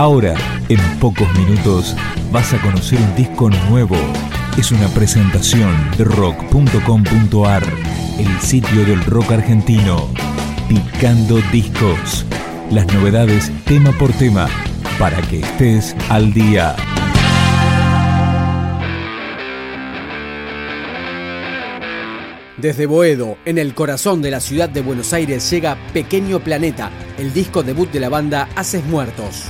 Ahora, en pocos minutos, vas a conocer un disco nuevo. Es una presentación de rock.com.ar, el sitio del rock argentino. Picando discos. Las novedades tema por tema, para que estés al día. Desde Boedo, en el corazón de la ciudad de Buenos Aires, llega Pequeño Planeta, el disco debut de la banda Haces Muertos.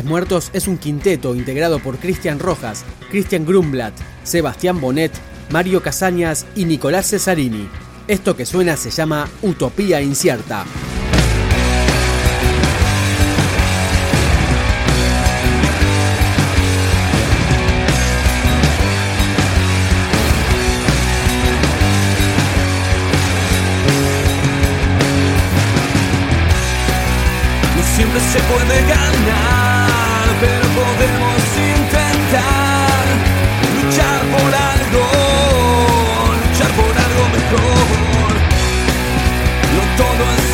Muertos es un quinteto integrado por Cristian Rojas, Cristian Grumblat, Sebastián Bonet, Mario Casañas y Nicolás Cesarini. Esto que suena se llama Utopía Incierta. siempre se puede ganar, podemos intentar luchar por algo, luchar por algo mejor. No todo es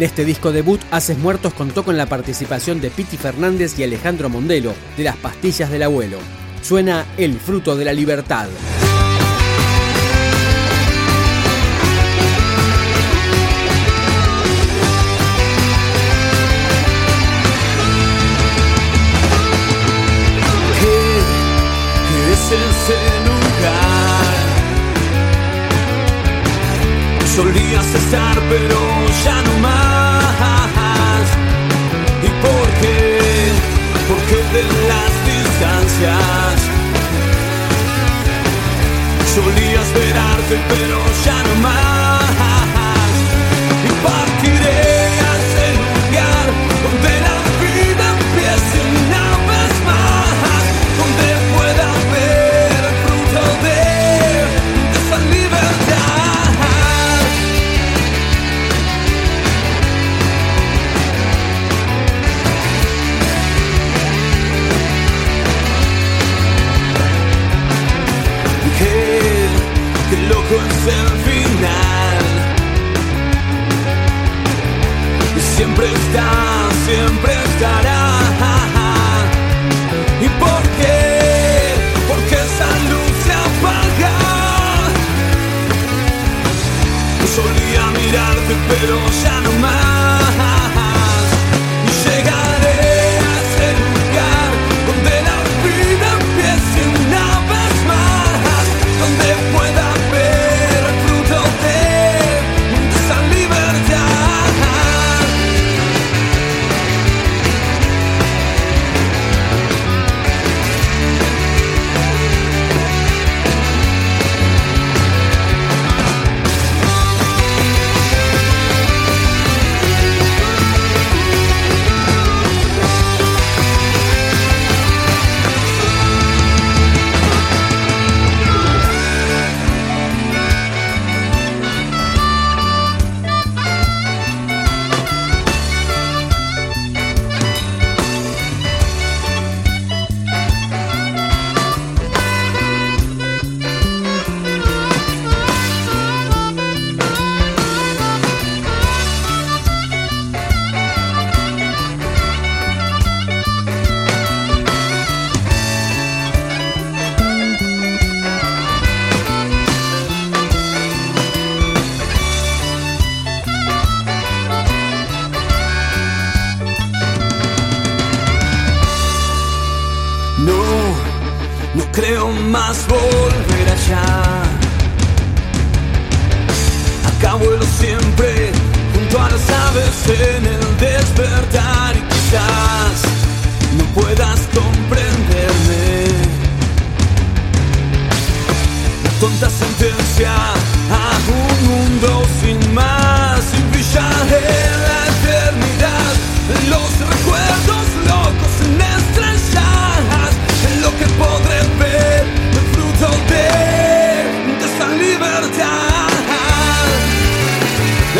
En este disco debut, Haces Muertos contó con la participación de Piti Fernández y Alejandro Mondelo, de Las Pastillas del Abuelo. Suena El Fruto de la Libertad. Solías estar pero ya no más Solías esperarte pero ya no más. Y partiré Vuelo siempre junto a las aves en el despertar y quizás no puedas comprenderme. La tonta sentencia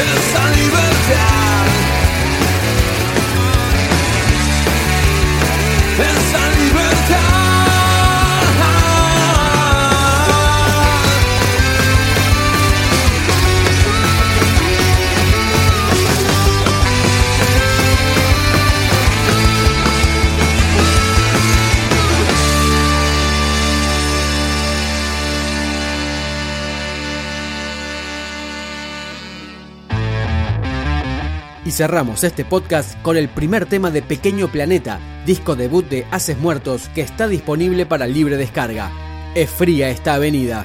senza libertà Y cerramos este podcast con el primer tema de Pequeño Planeta, disco debut de Haces Muertos que está disponible para libre descarga. Es fría esta avenida.